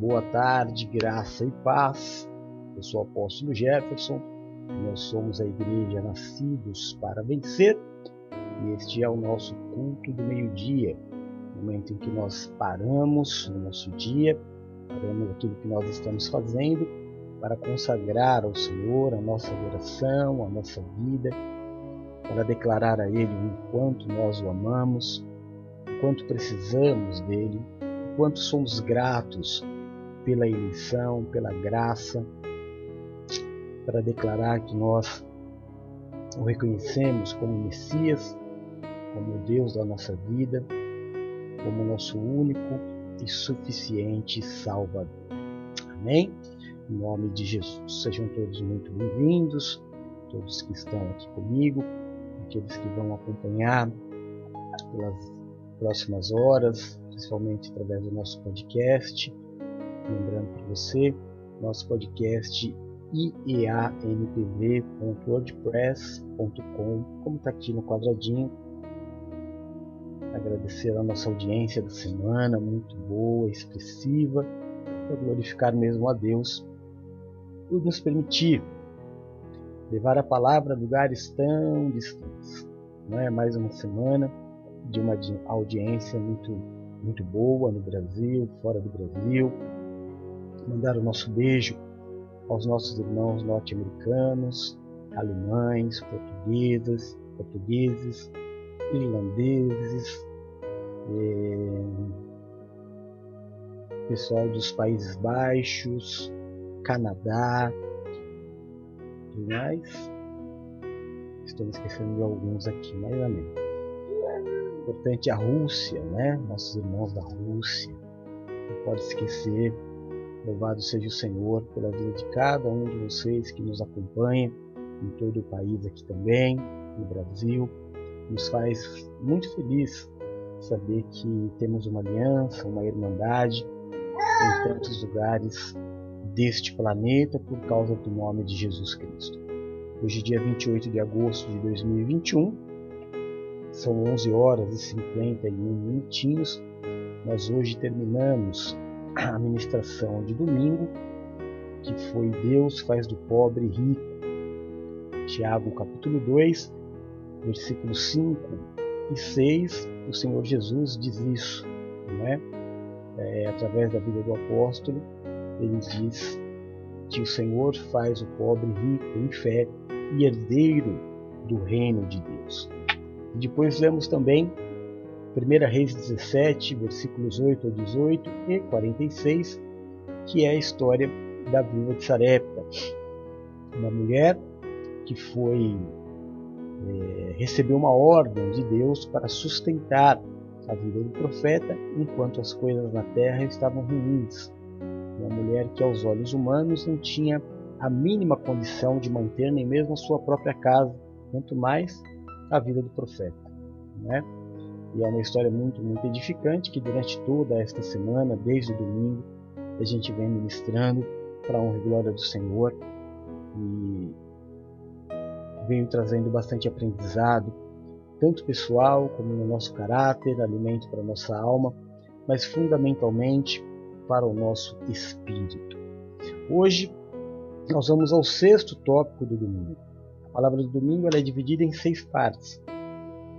Boa tarde, graça e paz. Eu sou o apóstolo Jefferson. Nós somos a igreja Nascidos para Vencer e este é o nosso culto do meio-dia, momento em que nós paramos no nosso dia, paramos aquilo que nós estamos fazendo para consagrar ao Senhor a nossa adoração, a nossa vida, para declarar a Ele o quanto nós o amamos, o quanto precisamos dele, o quanto somos gratos pela eleição, pela graça, para declarar que nós o reconhecemos como Messias, como Deus da nossa vida, como nosso único e suficiente Salvador. Amém? Em nome de Jesus. Sejam todos muito bem-vindos, todos que estão aqui comigo, aqueles que vão acompanhar pelas próximas horas, principalmente através do nosso podcast. Lembrando para você, nosso podcast ieanpv.wordpress.com, como está aqui no quadradinho. Agradecer a nossa audiência da semana, muito boa, expressiva, para glorificar mesmo a Deus por nos permitir levar a palavra a lugares tão distantes. Não é mais uma semana de uma audiência muito muito boa no Brasil, fora do Brasil. Mandar o nosso beijo aos nossos irmãos norte-americanos, alemães, portugueses, portugueses, irlandeses, é, pessoal dos Países Baixos, Canadá, e mais. Estou me esquecendo de alguns aqui, mas amém. Importante a Rússia, né? Nossos irmãos da Rússia. Não pode esquecer Louvado seja o Senhor pela vida de cada um de vocês que nos acompanha em todo o país aqui também, no Brasil. Nos faz muito feliz saber que temos uma aliança, uma irmandade em tantos lugares deste planeta por causa do nome de Jesus Cristo. Hoje, dia 28 de agosto de 2021, são 11 horas e 51 minutinhos. Nós hoje terminamos a ministração de domingo, que foi Deus faz do pobre rico. Tiago capítulo 2, versículos 5 e 6, o Senhor Jesus diz isso, não é? é? Através da vida do apóstolo, ele diz que o Senhor faz o pobre rico em fé e herdeiro do reino de Deus. E depois lemos também 1 Reis 17, versículos 8 a 18 e 46, que é a história da viúva de Sarepta, uma mulher que foi é, recebeu uma ordem de Deus para sustentar a vida do profeta enquanto as coisas na terra estavam ruins. Uma mulher que aos olhos humanos não tinha a mínima condição de manter nem mesmo a sua própria casa, quanto mais a vida do profeta. Né? E é uma história muito, muito edificante que durante toda esta semana, desde o domingo, a gente vem ministrando para a honra e glória do Senhor e venho trazendo bastante aprendizado, tanto pessoal como no nosso caráter, alimento para a nossa alma, mas fundamentalmente para o nosso espírito. Hoje nós vamos ao sexto tópico do domingo. A palavra do domingo é dividida em seis partes.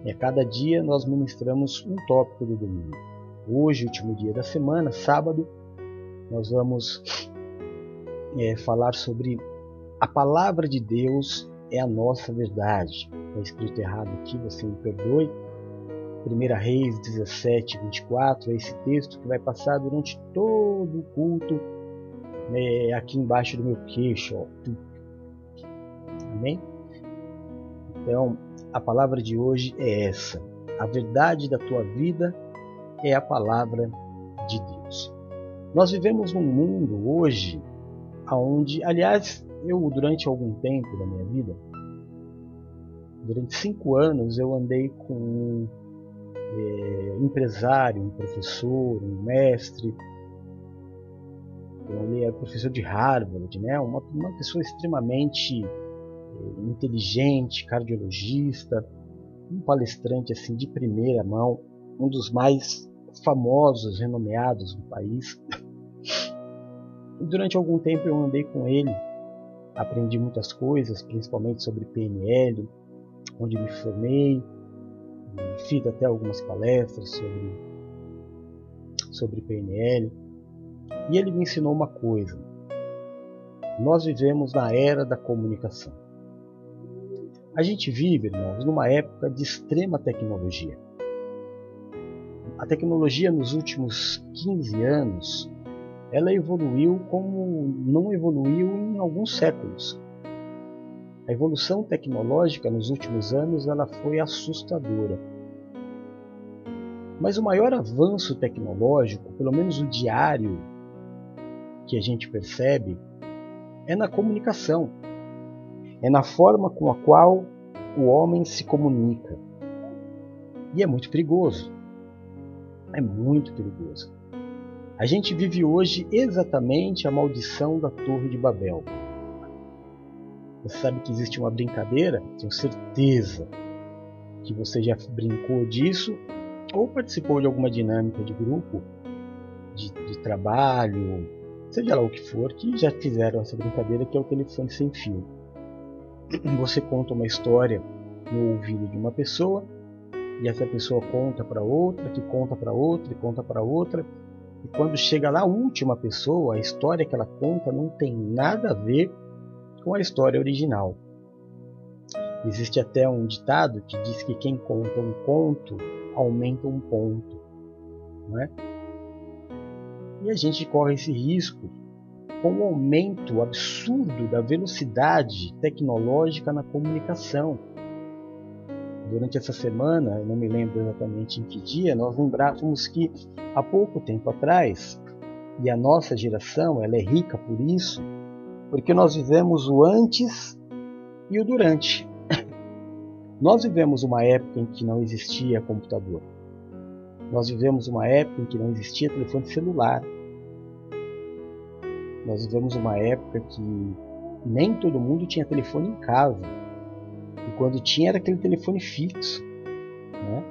E a cada dia nós ministramos um tópico do domingo. Hoje, último dia da semana, sábado, nós vamos é, falar sobre a palavra de Deus é a nossa verdade. Está escrito errado aqui, você me perdoe. 1 Reis 17, 24 é esse texto que vai passar durante todo o culto né, aqui embaixo do meu queixo. Ó. Amém? Então, a palavra de hoje é essa. A verdade da tua vida é a palavra de Deus. Nós vivemos num mundo hoje onde, aliás, eu durante algum tempo da minha vida, durante cinco anos, eu andei com um é, empresário, um professor, um mestre. Ele é professor de Harvard, né? uma, uma pessoa extremamente inteligente, cardiologista, um palestrante assim de primeira mão, um dos mais famosos, renomeados do país. E durante algum tempo eu andei com ele, aprendi muitas coisas, principalmente sobre PNL, onde me formei, fiz até algumas palestras sobre, sobre PNL. E ele me ensinou uma coisa. Nós vivemos na era da comunicação. A gente vive, irmãos, numa época de extrema tecnologia. A tecnologia nos últimos 15 anos, ela evoluiu como não evoluiu em alguns séculos. A evolução tecnológica nos últimos anos ela foi assustadora. Mas o maior avanço tecnológico, pelo menos o diário que a gente percebe, é na comunicação. É na forma com a qual o homem se comunica. E é muito perigoso. É muito perigoso. A gente vive hoje exatamente a maldição da Torre de Babel. Você sabe que existe uma brincadeira? Tenho certeza que você já brincou disso ou participou de alguma dinâmica de grupo, de, de trabalho, seja lá o que for, que já fizeram essa brincadeira que é o telefone sem fio. Você conta uma história no ouvido de uma pessoa e essa pessoa conta para outra, que conta para outra, e conta para outra. E quando chega lá a última pessoa, a história que ela conta não tem nada a ver com a história original. Existe até um ditado que diz que quem conta um conto aumenta um ponto. Não é? E a gente corre esse risco com o aumento absurdo da velocidade tecnológica na comunicação. Durante essa semana, eu não me lembro exatamente em que dia, nós lembrávamos que há pouco tempo atrás, e a nossa geração ela é rica por isso, porque nós vivemos o antes e o durante. Nós vivemos uma época em que não existia computador. Nós vivemos uma época em que não existia telefone celular. Nós vivemos uma época que nem todo mundo tinha telefone em casa. E quando tinha era aquele telefone fixo. Né?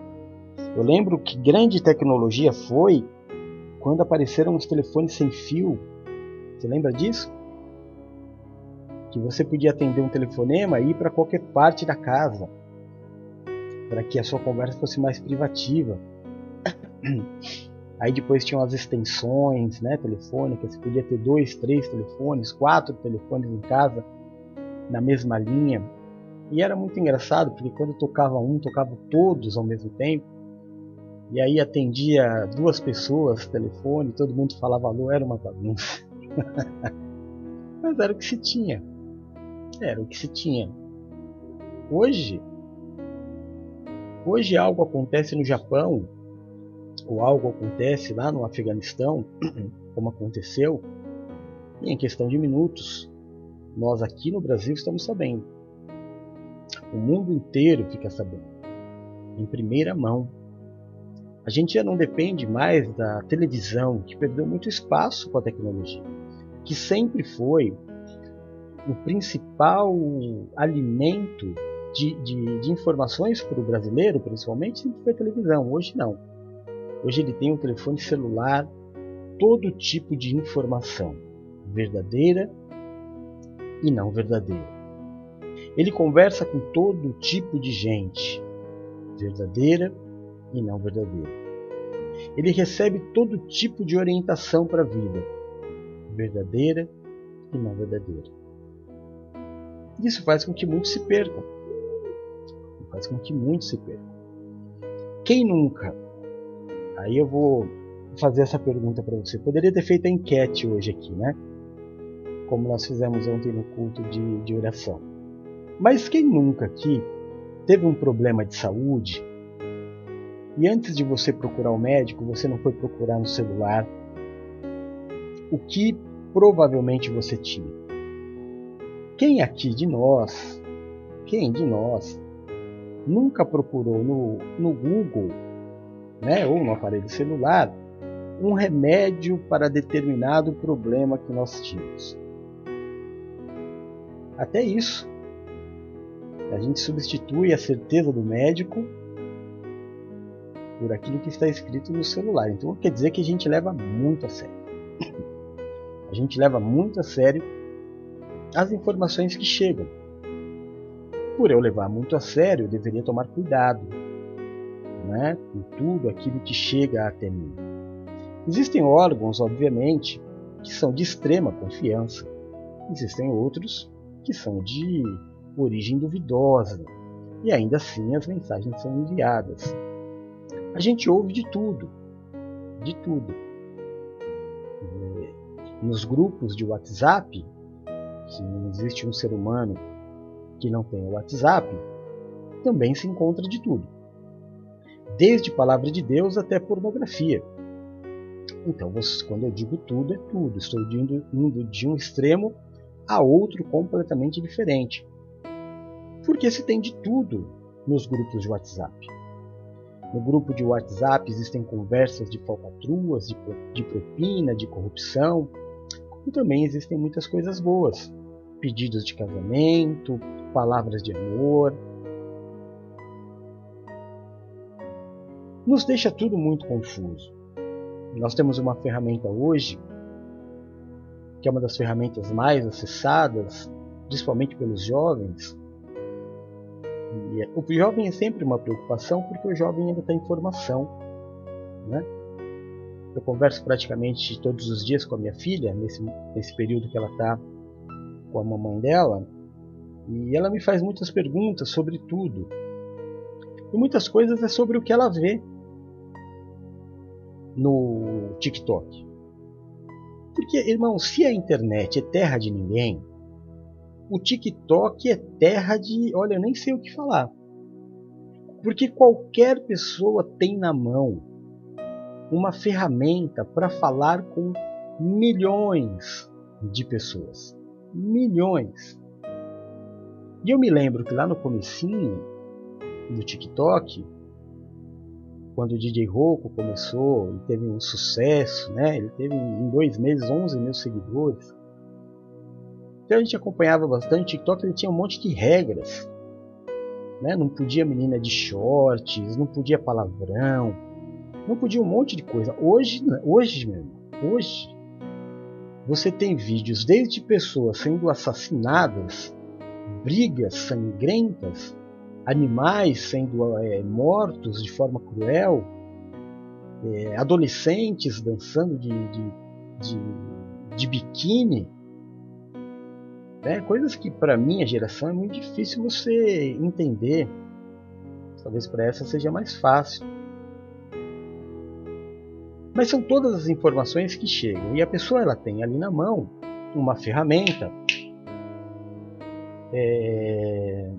Eu lembro que grande tecnologia foi quando apareceram os telefones sem fio. Você lembra disso? Que você podia atender um telefonema e ir para qualquer parte da casa, para que a sua conversa fosse mais privativa. Aí depois tinham as extensões né, telefônicas, você podia ter dois, três telefones, quatro telefones em casa na mesma linha. E era muito engraçado, porque quando tocava um, tocava todos ao mesmo tempo. E aí atendia duas pessoas telefone, todo mundo falava alô, era uma bagunça. Mas era o que se tinha. Era o que se tinha. Hoje, hoje algo acontece no Japão, ou algo acontece lá no Afeganistão, como aconteceu, em questão de minutos, nós aqui no Brasil estamos sabendo. O mundo inteiro fica sabendo, em primeira mão. A gente já não depende mais da televisão, que perdeu muito espaço com a tecnologia, que sempre foi o principal alimento de, de, de informações para o brasileiro, principalmente, sempre foi a televisão. Hoje não. Hoje ele tem um telefone celular, todo tipo de informação, verdadeira e não verdadeira. Ele conversa com todo tipo de gente, verdadeira e não verdadeira. Ele recebe todo tipo de orientação para a vida, verdadeira e não verdadeira. Isso faz com que muitos se percam. Faz com que muitos se percam. Quem nunca? Aí eu vou fazer essa pergunta para você. Poderia ter feito a enquete hoje aqui, né? Como nós fizemos ontem no culto de, de oração. Mas quem nunca aqui teve um problema de saúde e antes de você procurar o médico, você não foi procurar no celular o que provavelmente você tinha? Quem aqui de nós, quem de nós nunca procurou no, no Google, né, ou no aparelho celular, um remédio para determinado problema que nós tínhamos? Até isso a gente substitui a certeza do médico por aquilo que está escrito no celular. Então quer dizer que a gente leva muito a sério. A gente leva muito a sério as informações que chegam. Por eu levar muito a sério, eu deveria tomar cuidado né, tudo aquilo que chega até mim. Existem órgãos, obviamente, que são de extrema confiança. Existem outros que são de origem duvidosa. E ainda assim as mensagens são enviadas. A gente ouve de tudo. De tudo. Nos grupos de WhatsApp, que não existe um ser humano que não tenha WhatsApp, também se encontra de tudo. Desde palavra de Deus até pornografia. Então, quando eu digo tudo, é tudo. Estou indo, indo de um extremo a outro completamente diferente. Porque se tem de tudo nos grupos de WhatsApp. No grupo de WhatsApp existem conversas de falcatruas, de, propina, de corrupção, como também existem muitas coisas boas. Pedidos de casamento, palavras de amor. Nos deixa tudo muito confuso. Nós temos uma ferramenta hoje, que é uma das ferramentas mais acessadas, principalmente pelos jovens. E é, o jovem é sempre uma preocupação porque o jovem ainda está em formação. Né? Eu converso praticamente todos os dias com a minha filha, nesse, nesse período que ela está com a mamãe dela, e ela me faz muitas perguntas sobre tudo. E muitas coisas é sobre o que ela vê no TikTok. Porque, irmão, se a internet é terra de ninguém, o TikTok é terra de. Olha, eu nem sei o que falar. Porque qualquer pessoa tem na mão uma ferramenta para falar com milhões de pessoas. Milhões. E eu me lembro que lá no comecinho do TikTok, quando o DJ Roku começou, ele teve um sucesso, né? Ele teve em dois meses 11 mil seguidores. Então a gente acompanhava bastante. O TikTok ele tinha um monte de regras, né? Não podia menina de shorts, não podia palavrão, não podia um monte de coisa. Hoje, hoje mesmo, hoje você tem vídeos desde pessoas sendo assassinadas, brigas sangrentas, animais sendo é, mortos de forma cruel, é, adolescentes dançando de, de, de, de biquíni, né? coisas que para minha geração é muito difícil você entender. Talvez para essa seja mais fácil. Mas são todas as informações que chegam e a pessoa ela tem ali na mão uma ferramenta é,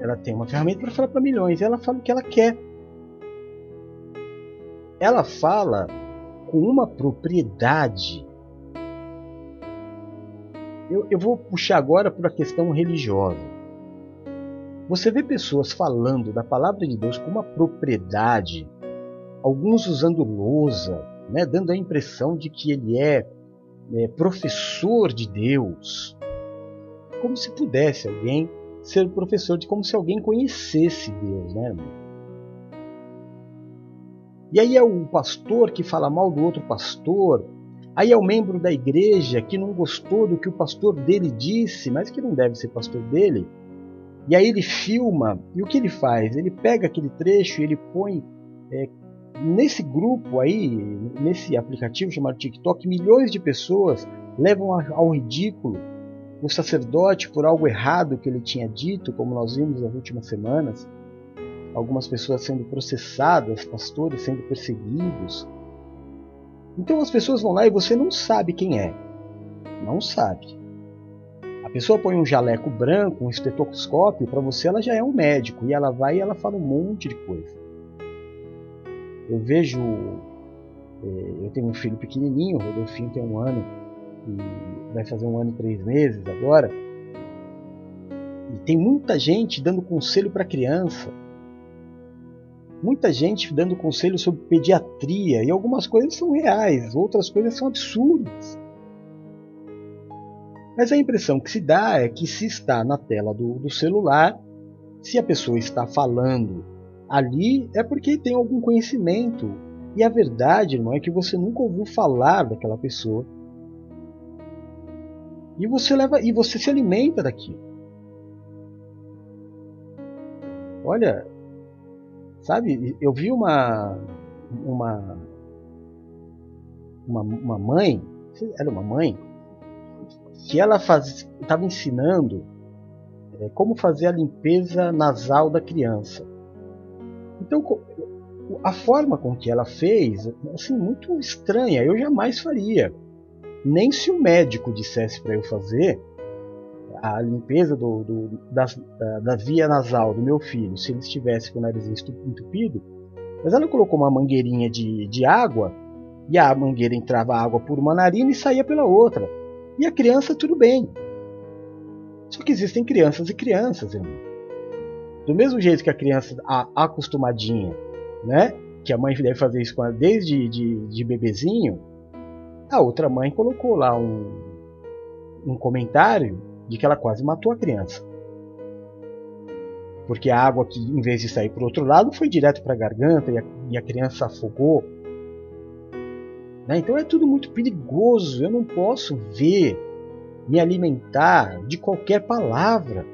ela tem uma ferramenta para falar para milhões. E ela fala o que ela quer. Ela fala com uma propriedade. Eu, eu vou puxar agora para a questão religiosa. Você vê pessoas falando da palavra de Deus com uma propriedade, alguns usando lousa, né, dando a impressão de que ele é, é professor de Deus, como se pudesse alguém ser professor de como se alguém conhecesse Deus, né? E aí é o pastor que fala mal do outro pastor. Aí é o membro da igreja que não gostou do que o pastor dele disse, mas que não deve ser pastor dele. E aí ele filma. E o que ele faz? Ele pega aquele trecho e ele põe é, nesse grupo aí, nesse aplicativo chamado TikTok, milhões de pessoas levam ao ridículo o sacerdote por algo errado que ele tinha dito, como nós vimos nas últimas semanas, algumas pessoas sendo processadas, pastores sendo perseguidos. Então as pessoas vão lá e você não sabe quem é. Não sabe. A pessoa põe um jaleco branco, um estetoscópio, para você ela já é um médico e ela vai e ela fala um monte de coisa. Eu vejo, eh, eu tenho um filho pequenininho, o Rodolfinho tem um ano e vai fazer um ano e três meses agora. E tem muita gente dando conselho para criança. Muita gente dando conselho sobre pediatria. E algumas coisas são reais, outras coisas são absurdas. Mas a impressão que se dá é que se está na tela do, do celular, se a pessoa está falando ali, é porque tem algum conhecimento E a verdade, irmão, é que você nunca ouviu falar daquela pessoa. E você leva e você se alimenta daquilo. Olha, sabe, eu vi uma uma uma, uma mãe, era uma mãe, que ela estava ensinando é, como fazer a limpeza nasal da criança. Então, a forma com que ela fez, assim, muito estranha, eu jamais faria. Nem se o médico dissesse para eu fazer a limpeza do, do, da, da, via nasal do meu filho, se ele estivesse com o nariz entupido, mas ela colocou uma mangueirinha de, de água e a mangueira entrava água por uma narina e saía pela outra. E a criança, tudo bem. Só que existem crianças e crianças, irmão. Do mesmo jeito que a criança a, acostumadinha, né? Que a mãe deve fazer isso desde de, de bebezinho, a outra mãe colocou lá um, um comentário de que ela quase matou a criança. Porque a água que, em vez de sair para o outro lado, foi direto para a garganta e a, e a criança afogou. Né? Então é tudo muito perigoso. Eu não posso ver, me alimentar de qualquer palavra.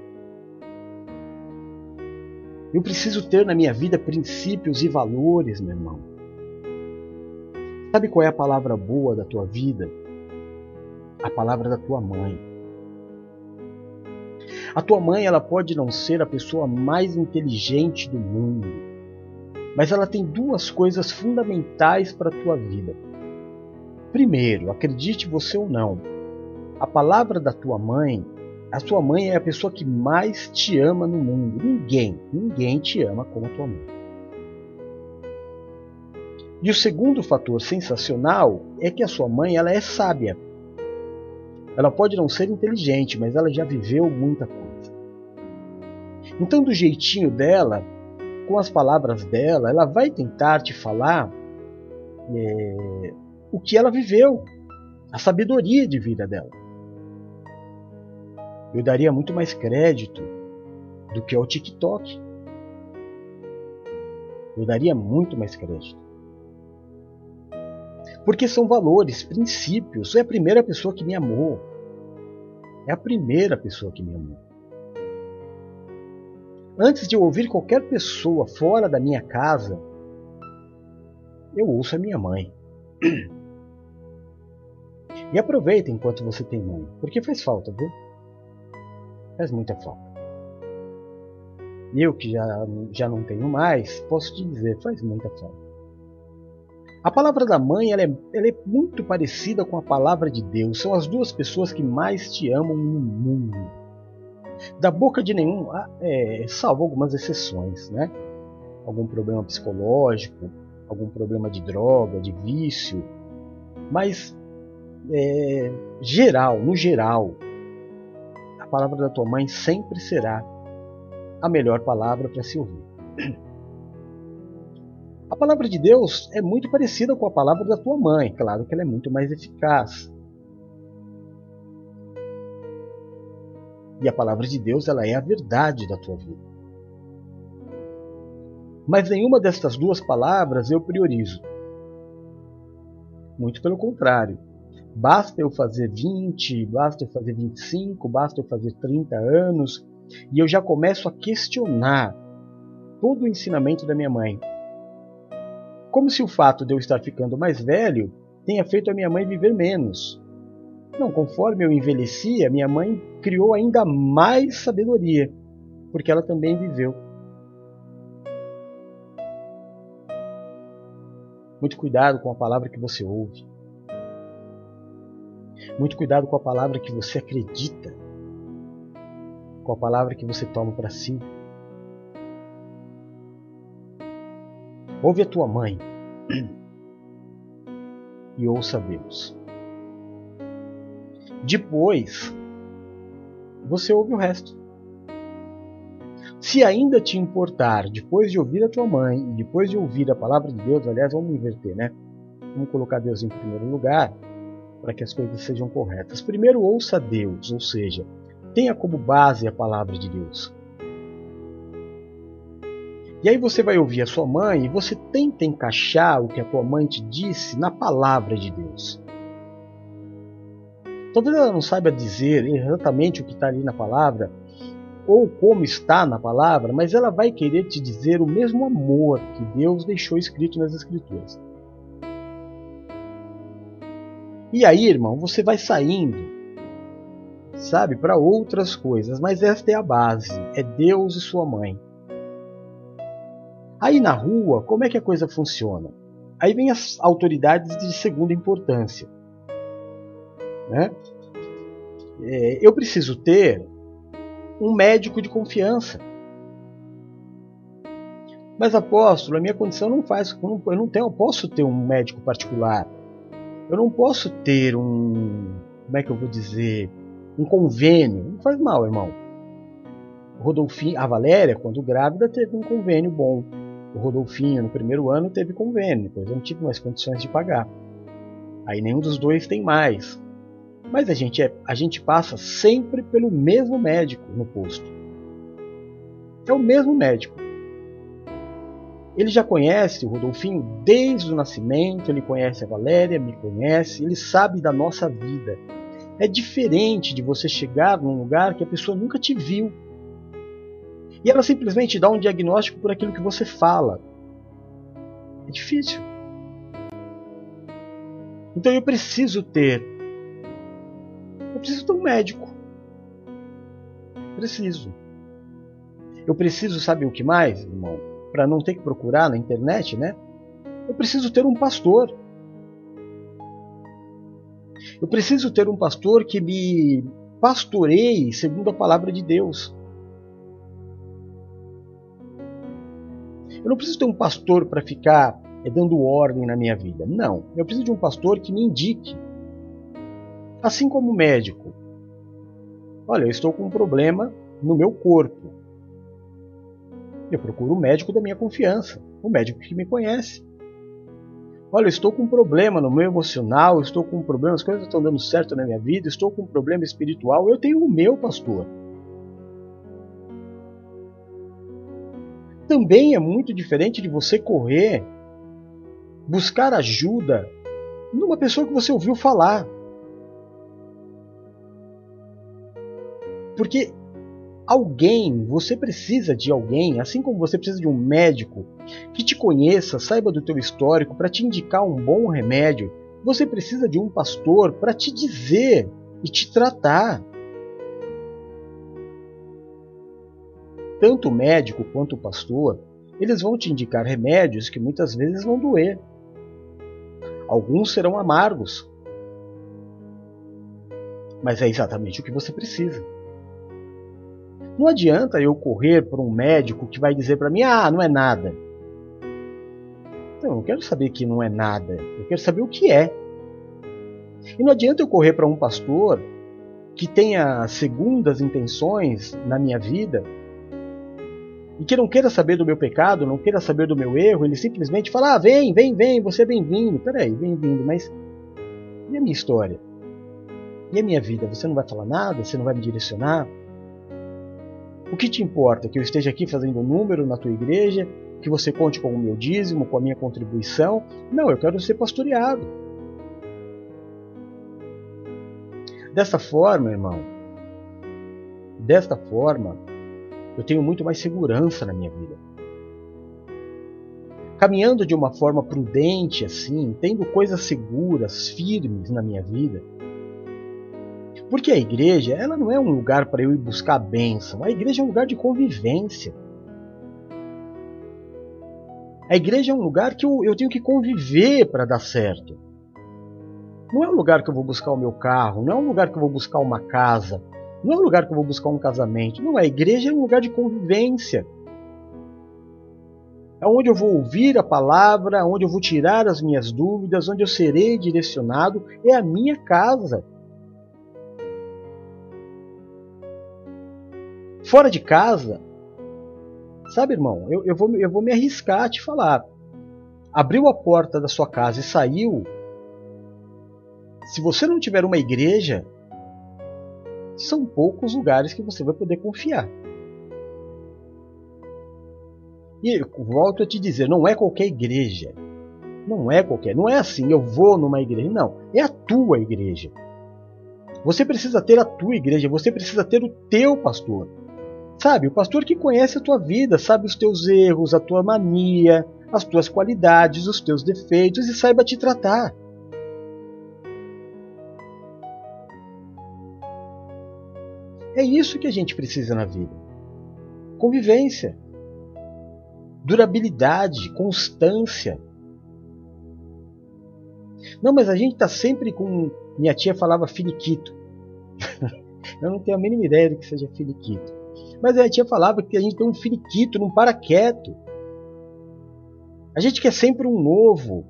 Eu preciso ter na minha vida princípios e valores, meu irmão. Sabe qual é a palavra boa da tua vida? A palavra da tua mãe. A tua mãe, ela pode não ser a pessoa mais inteligente do mundo, mas ela tem duas coisas fundamentais para a tua vida. Primeiro, acredite você ou não, a palavra da tua mãe, a tua mãe é a pessoa que mais te ama no mundo. Ninguém, ninguém te ama como a tua mãe. E o segundo fator sensacional é que a sua mãe ela é sábia. Ela pode não ser inteligente, mas ela já viveu muita coisa. Então, do jeitinho dela, com as palavras dela, ela vai tentar te falar é, o que ela viveu, a sabedoria de vida dela. Eu daria muito mais crédito do que ao TikTok. Eu daria muito mais crédito. Porque são valores, princípios. É a primeira pessoa que me amou. É a primeira pessoa que me amou. Antes de eu ouvir qualquer pessoa fora da minha casa, eu ouço a minha mãe. E aproveita enquanto você tem mãe, porque faz falta, viu? Faz muita falta. Eu que já, já não tenho mais, posso te dizer, faz muita falta. A palavra da mãe ela é, ela é muito parecida com a palavra de Deus. São as duas pessoas que mais te amam no mundo. Da boca de nenhum, ah, é, salvo algumas exceções, né? Algum problema psicológico, algum problema de droga, de vício, mas é, geral, no geral, a palavra da tua mãe sempre será a melhor palavra para se ouvir. A palavra de Deus é muito parecida com a palavra da tua mãe, claro que ela é muito mais eficaz. E a palavra de Deus ela é a verdade da tua vida. Mas nenhuma destas duas palavras eu priorizo. Muito pelo contrário. Basta eu fazer 20, basta eu fazer 25, basta eu fazer 30 anos, e eu já começo a questionar todo o ensinamento da minha mãe. Como se o fato de eu estar ficando mais velho tenha feito a minha mãe viver menos. Não, conforme eu envelhecia, minha mãe criou ainda mais sabedoria, porque ela também viveu. Muito cuidado com a palavra que você ouve. Muito cuidado com a palavra que você acredita, com a palavra que você toma para si. Ouve a tua mãe e ouça Deus. Depois, você ouve o resto. Se ainda te importar, depois de ouvir a tua mãe e depois de ouvir a palavra de Deus, aliás, vamos inverter, né? Vamos colocar Deus em primeiro lugar para que as coisas sejam corretas. Primeiro, ouça Deus, ou seja, tenha como base a palavra de Deus. E aí você vai ouvir a sua mãe e você tenta encaixar o que a tua mãe te disse na palavra de Deus. Talvez ela não saiba dizer exatamente o que está ali na palavra ou como está na palavra, mas ela vai querer te dizer o mesmo amor que Deus deixou escrito nas Escrituras. E aí, irmão, você vai saindo, sabe, para outras coisas, mas esta é a base: é Deus e sua mãe. Aí na rua, como é que a coisa funciona? Aí vem as autoridades de segunda importância. Né? É, eu preciso ter um médico de confiança. Mas apóstolo, a minha condição não faz, eu não tenho, eu posso ter um médico particular. Eu não posso ter um, como é que eu vou dizer, um convênio. Não faz mal, irmão. Rodolfinho, a Valéria, quando grávida, teve um convênio bom. O Rodolfinho, no primeiro ano, teve convênio, depois eu não tive mais condições de pagar. Aí nenhum dos dois tem mais. Mas a gente, é, a gente passa sempre pelo mesmo médico no posto. É o mesmo médico. Ele já conhece o Rodolfinho desde o nascimento, ele conhece a Valéria, me conhece, ele sabe da nossa vida. É diferente de você chegar num lugar que a pessoa nunca te viu e ela simplesmente dá um diagnóstico por aquilo que você fala. É difícil. Então eu preciso ter. Eu preciso ter um médico. Preciso. Eu preciso, sabe o que mais, irmão? Para não ter que procurar na internet, né? Eu preciso ter um pastor. Eu preciso ter um pastor que me pastoreie segundo a palavra de Deus. Eu não preciso ter um pastor para ficar é, dando ordem na minha vida. Não. Eu preciso de um pastor que me indique. Assim como médico. Olha, eu estou com um problema no meu corpo. Eu procuro o médico da minha confiança, o médico que me conhece. Olha, eu estou com um problema no meu emocional, estou com um problema, as coisas estão dando certo na minha vida, estou com um problema espiritual, eu tenho o meu pastor. Também é muito diferente de você correr, buscar ajuda numa pessoa que você ouviu falar. Porque alguém, você precisa de alguém, assim como você precisa de um médico que te conheça, saiba do teu histórico para te indicar um bom remédio, você precisa de um pastor para te dizer e te tratar. Tanto o médico quanto o pastor, eles vão te indicar remédios que muitas vezes vão doer. Alguns serão amargos. Mas é exatamente o que você precisa. Não adianta eu correr para um médico que vai dizer para mim: ah, não é nada. Então, eu não quero saber que não é nada. Eu quero saber o que é. E não adianta eu correr para um pastor que tenha segundas intenções na minha vida e que não queira saber do meu pecado, não queira saber do meu erro, ele simplesmente fala: ah, vem, vem, vem, você é bem-vindo. Peraí, bem-vindo, mas e a minha história? E a minha vida? Você não vai falar nada? Você não vai me direcionar? O que te importa? Que eu esteja aqui fazendo número na tua igreja? Que você conte com o meu dízimo, com a minha contribuição? Não, eu quero ser pastoreado. Dessa forma, irmão, desta forma, eu tenho muito mais segurança na minha vida. Caminhando de uma forma prudente, assim, tendo coisas seguras, firmes na minha vida. Porque a igreja, ela não é um lugar para eu ir buscar bênção. A igreja é um lugar de convivência. A igreja é um lugar que eu, eu tenho que conviver para dar certo. Não é um lugar que eu vou buscar o meu carro, não é um lugar que eu vou buscar uma casa, não é um lugar que eu vou buscar um casamento. Não, a igreja é um lugar de convivência. É onde eu vou ouvir a palavra, onde eu vou tirar as minhas dúvidas, onde eu serei direcionado. É a minha casa. Fora de casa, sabe, irmão, eu, eu, vou, eu vou me arriscar a te falar. Abriu a porta da sua casa e saiu. Se você não tiver uma igreja, são poucos lugares que você vai poder confiar. E volto a te dizer, não é qualquer igreja. Não é qualquer, não é assim, eu vou numa igreja, não, é a tua igreja. Você precisa ter a tua igreja, você precisa ter o teu pastor. Sabe, o pastor que conhece a tua vida, sabe os teus erros, a tua mania, as tuas qualidades, os teus defeitos e saiba te tratar. É isso que a gente precisa na vida. Convivência, durabilidade, constância. Não, mas a gente está sempre com. Minha tia falava finiquito. Eu não tenho a mínima ideia do que seja finiquito. Mas a tia falava que a gente tem um finiquito, não para quieto. A gente quer sempre um novo.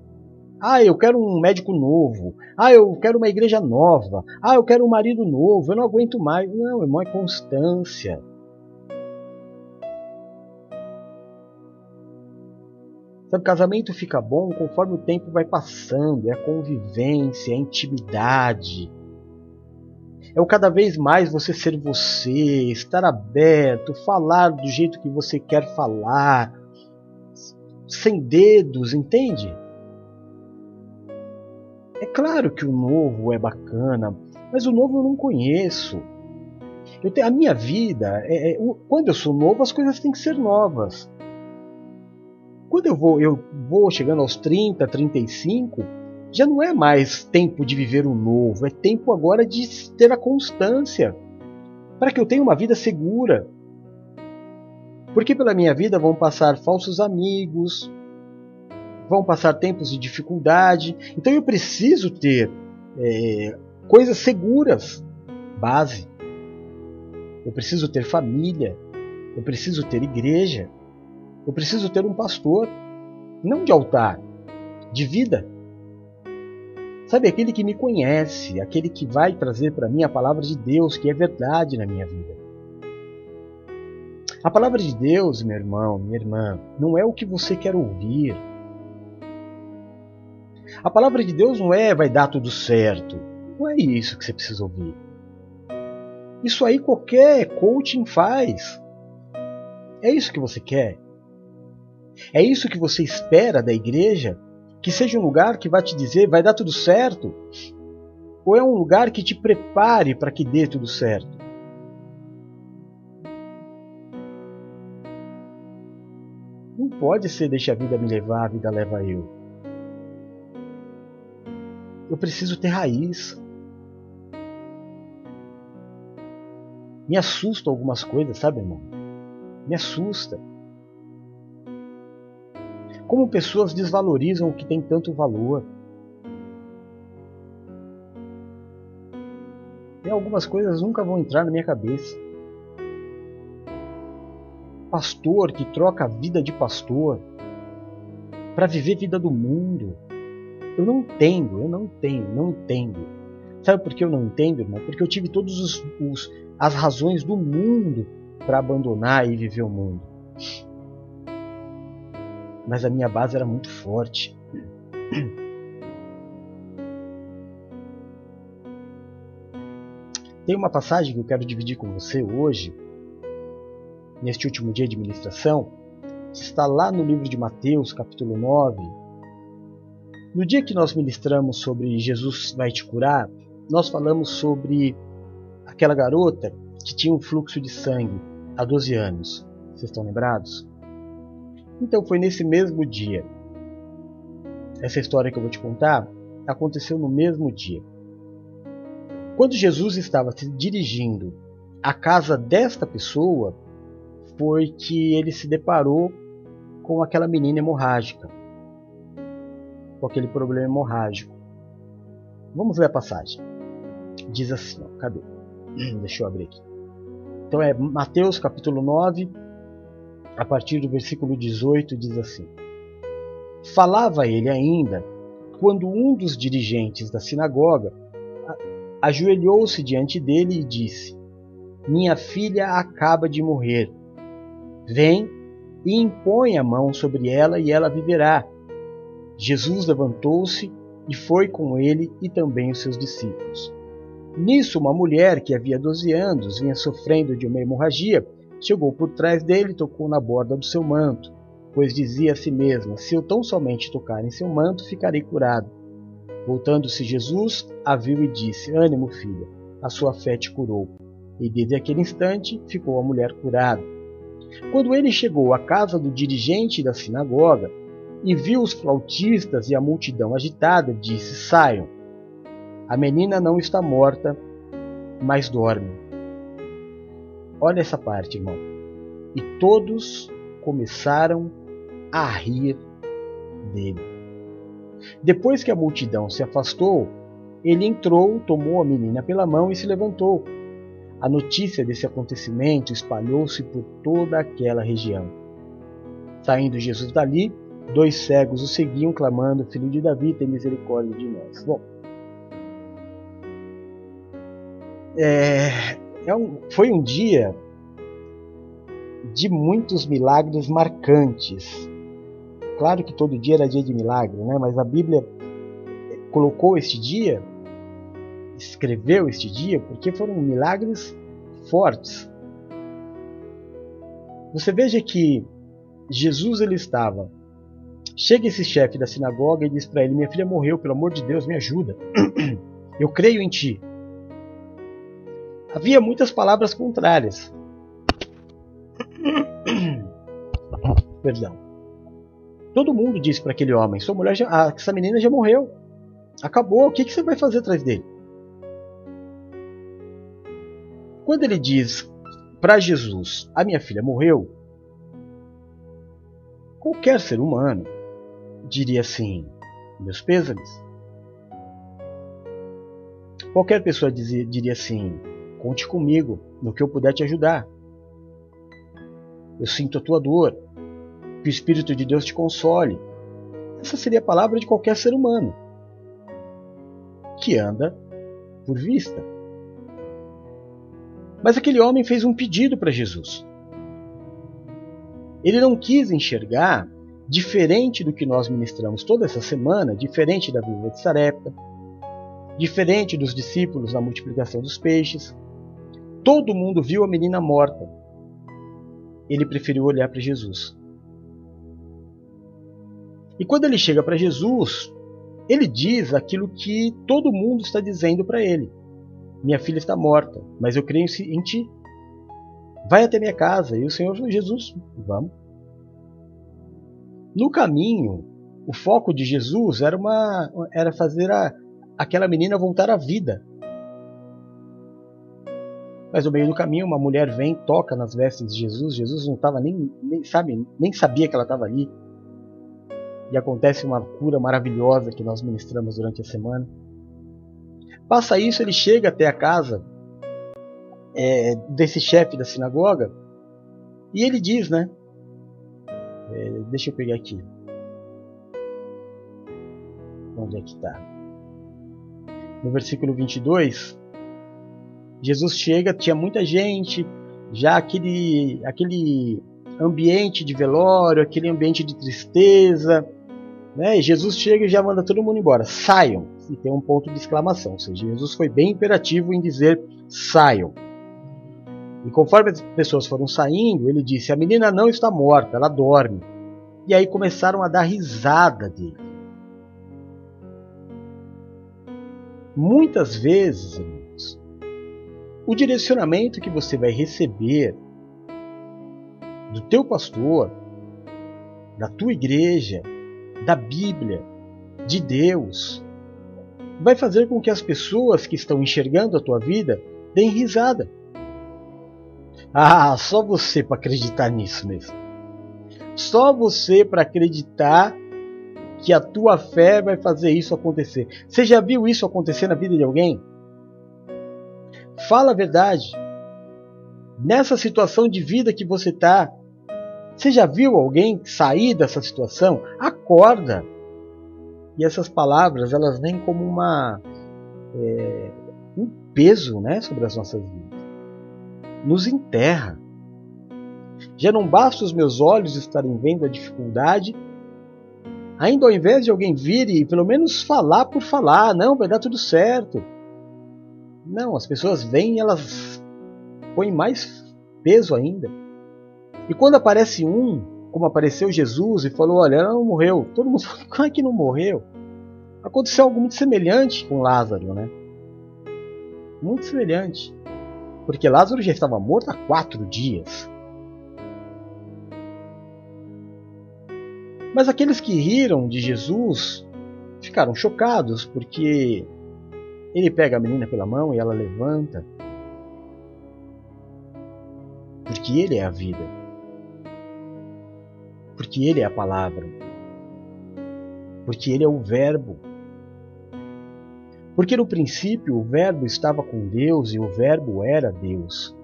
Ah, eu quero um médico novo. Ah, eu quero uma igreja nova. Ah, eu quero um marido novo. Eu não aguento mais. Não, irmão, é constância. Sabe, casamento fica bom conforme o tempo vai passando. É a convivência, é a intimidade. É o cada vez mais você ser você, estar aberto, falar do jeito que você quer falar, sem dedos, entende? Claro que o novo é bacana, mas o novo eu não conheço. Eu tenho, a minha vida, é, é, quando eu sou novo, as coisas têm que ser novas. Quando eu vou, eu vou chegando aos 30, 35, já não é mais tempo de viver o novo, é tempo agora de ter a constância, para que eu tenha uma vida segura, porque pela minha vida vão passar falsos amigos, vão passar tempos de dificuldade. Então eu preciso ter é, coisas seguras, base. Eu preciso ter família, eu preciso ter igreja, eu preciso ter um pastor, não de altar, de vida. Sabe, aquele que me conhece, aquele que vai trazer para mim a palavra de Deus, que é verdade na minha vida. A palavra de Deus, meu irmão, minha irmã, não é o que você quer ouvir. A palavra de Deus não é vai dar tudo certo. Não é isso que você precisa ouvir. Isso aí qualquer coaching faz. É isso que você quer? É isso que você espera da igreja? Que seja um lugar que vai te dizer vai dar tudo certo? Ou é um lugar que te prepare para que dê tudo certo? Não pode ser deixa a vida me levar, a vida leva eu. Eu preciso ter raiz. Me assusta algumas coisas, sabe, irmão? Me assusta. Como pessoas desvalorizam o que tem tanto valor. E algumas coisas nunca vão entrar na minha cabeça pastor que troca a vida de pastor para viver vida do mundo. Eu não entendo, eu não entendo, não entendo. Sabe por que eu não entendo, irmão? Porque eu tive todas os, os, as razões do mundo para abandonar e viver o mundo. Mas a minha base era muito forte. Tem uma passagem que eu quero dividir com você hoje, neste último dia de ministração, está lá no livro de Mateus, capítulo 9. No dia que nós ministramos sobre Jesus vai te curar, nós falamos sobre aquela garota que tinha um fluxo de sangue há 12 anos. Vocês estão lembrados? Então foi nesse mesmo dia. Essa história que eu vou te contar aconteceu no mesmo dia. Quando Jesus estava se dirigindo à casa desta pessoa, foi que ele se deparou com aquela menina hemorrágica, com aquele problema hemorrágico. Vamos ver a passagem. Diz assim, ó, cadê? Deixa eu abrir aqui. Então é Mateus capítulo 9, a partir do versículo 18, diz assim: Falava ele ainda quando um dos dirigentes da sinagoga ajoelhou-se diante dele e disse: Minha filha acaba de morrer Vem e impõe a mão sobre ela e ela viverá. Jesus levantou-se e foi com ele e também os seus discípulos. Nisso, uma mulher que havia 12 anos vinha sofrendo de uma hemorragia, chegou por trás dele e tocou na borda do seu manto. pois dizia a si mesma: Se eu tão somente tocar em seu manto, ficarei curado. Voltando-se Jesus, a viu e disse: Ânimo, filha, a sua fé te curou. E desde aquele instante ficou a mulher curada. Quando ele chegou à casa do dirigente da sinagoga e viu os flautistas e a multidão agitada, disse: Saiam. A menina não está morta, mas dorme. Olha essa parte, irmão. E todos começaram a rir dele. Depois que a multidão se afastou, ele entrou, tomou a menina pela mão e se levantou. A notícia desse acontecimento espalhou-se por toda aquela região. Saindo Jesus dali, dois cegos o seguiam, clamando: Filho de Davi, tem misericórdia de nós. Bom, é, é um, foi um dia de muitos milagres marcantes. Claro que todo dia era dia de milagre, né? mas a Bíblia colocou este dia, escreveu este dia, porque foram milagres fortes. Você veja que Jesus ele estava. Chega esse chefe da sinagoga e diz para ele: Minha filha morreu, pelo amor de Deus, me ajuda. Eu creio em ti. Havia muitas palavras contrárias. Perdão. Todo mundo disse para aquele homem: Sua mulher já, ah, essa menina já morreu. Acabou. O que, que você vai fazer atrás dele? Quando ele diz para Jesus: A minha filha morreu, qualquer ser humano diria assim: Meus pêsames. Qualquer pessoa dizia, diria assim: Conte comigo no que eu puder te ajudar. Eu sinto a tua dor. Que o Espírito de Deus te console. Essa seria a palavra de qualquer ser humano que anda por vista. Mas aquele homem fez um pedido para Jesus. Ele não quis enxergar diferente do que nós ministramos toda essa semana, diferente da viúva de Sarepta, diferente dos discípulos na multiplicação dos peixes. Todo mundo viu a menina morta, ele preferiu olhar para Jesus. E quando ele chega para Jesus, ele diz aquilo que todo mundo está dizendo para ele: Minha filha está morta, mas eu creio em ti. Vai até minha casa. E o Senhor falou: Jesus, vamos. No caminho, o foco de Jesus era, uma, era fazer a, aquela menina voltar à vida. Mas no meio do caminho, uma mulher vem, toca nas vestes de Jesus. Jesus não estava nem, nem, sabe, nem sabia que ela estava ali. E acontece uma cura maravilhosa que nós ministramos durante a semana. Passa isso, ele chega até a casa é, desse chefe da sinagoga e ele diz, né? É, deixa eu pegar aqui. Onde é que está? No versículo 22, Jesus chega, tinha muita gente, já aquele, aquele ambiente de velório, aquele ambiente de tristeza. Né? Jesus chega e já manda todo mundo embora. Saiam! E tem um ponto de exclamação. Ou seja, Jesus foi bem imperativo em dizer saiam. E conforme as pessoas foram saindo, ele disse: A menina não está morta, ela dorme. E aí começaram a dar risada dele. Muitas vezes, o direcionamento que você vai receber do teu pastor, da tua igreja, da Bíblia, de Deus, vai fazer com que as pessoas que estão enxergando a tua vida deem risada. Ah, só você para acreditar nisso mesmo. Só você para acreditar que a tua fé vai fazer isso acontecer. Você já viu isso acontecer na vida de alguém? Fala a verdade. Nessa situação de vida que você está, você já viu alguém sair dessa situação? Acorda. E essas palavras elas vêm como uma é, um peso, né, sobre as nossas vidas. Nos enterra. Já não basta os meus olhos estarem vendo a dificuldade, ainda ao invés de alguém vir e pelo menos falar por falar, não, vai dar tudo certo não, as pessoas vêm e elas põem mais peso ainda. E quando aparece um, como apareceu Jesus e falou: Olha, ela não morreu. Todo mundo falou: Como é que não morreu? Aconteceu algo muito semelhante com Lázaro, né? Muito semelhante. Porque Lázaro já estava morto há quatro dias. Mas aqueles que riram de Jesus ficaram chocados, porque ele pega a menina pela mão e ela levanta. Porque ele é a vida. Porque ele é a palavra. Porque ele é o Verbo. Porque no princípio o Verbo estava com Deus e o Verbo era Deus.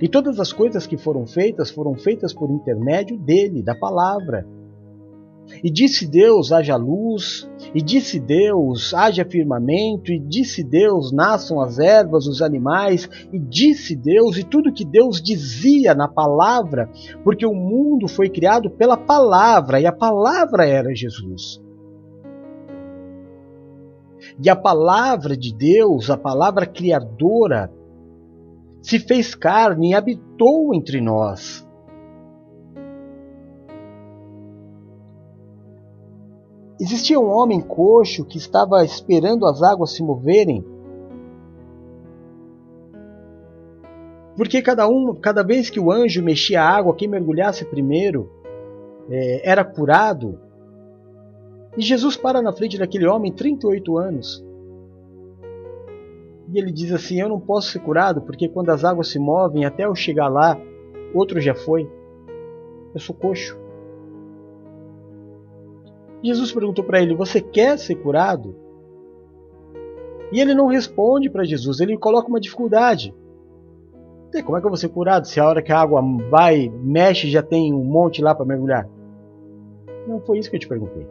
E todas as coisas que foram feitas foram feitas por intermédio dele, da palavra. E disse Deus: haja luz, e disse Deus: haja firmamento, e disse Deus: nasçam as ervas, os animais, e disse Deus, e tudo que Deus dizia na palavra, porque o mundo foi criado pela palavra, e a palavra era Jesus. E a palavra de Deus, a palavra criadora, se fez carne e habitou entre nós. Existia um homem coxo que estava esperando as águas se moverem. Porque cada um, cada vez que o anjo mexia a água, quem mergulhasse primeiro é, era curado. E Jesus para na frente daquele homem, 38 anos. E ele diz assim: Eu não posso ser curado, porque quando as águas se movem, até eu chegar lá, outro já foi. Eu sou coxo. Jesus perguntou para ele: Você quer ser curado? E ele não responde para Jesus, ele coloca uma dificuldade. Como é que eu vou ser curado se a hora que a água vai, mexe, já tem um monte lá para mergulhar? Não foi isso que eu te perguntei.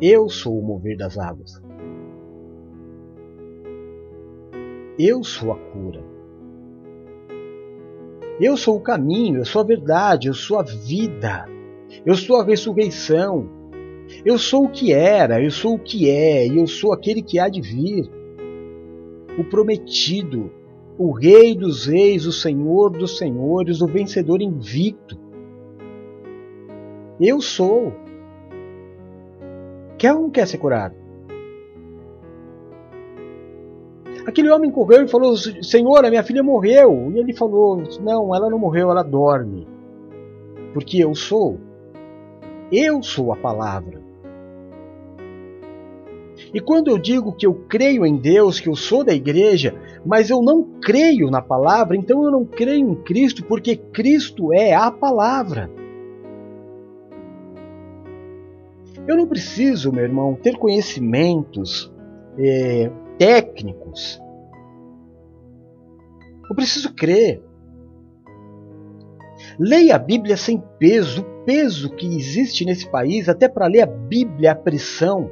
Eu sou o mover das águas. Eu sou a cura. Eu sou o caminho, eu sou a verdade, eu sou a vida. Eu sou a ressurreição. Eu sou o que era, eu sou o que é, e eu sou aquele que há de vir. O prometido, o Rei dos Reis, o Senhor dos Senhores, o vencedor invicto. Eu sou. Quer ou não quer ser curado? Aquele homem correu e falou: Senhor, a minha filha morreu. E ele falou: Não, ela não morreu, ela dorme. Porque eu sou. Eu sou a palavra. E quando eu digo que eu creio em Deus, que eu sou da igreja, mas eu não creio na palavra, então eu não creio em Cristo, porque Cristo é a palavra. Eu não preciso, meu irmão, ter conhecimentos é, técnicos. Eu preciso crer. Leia a Bíblia sem peso, o peso que existe nesse país, até para ler a Bíblia, a pressão.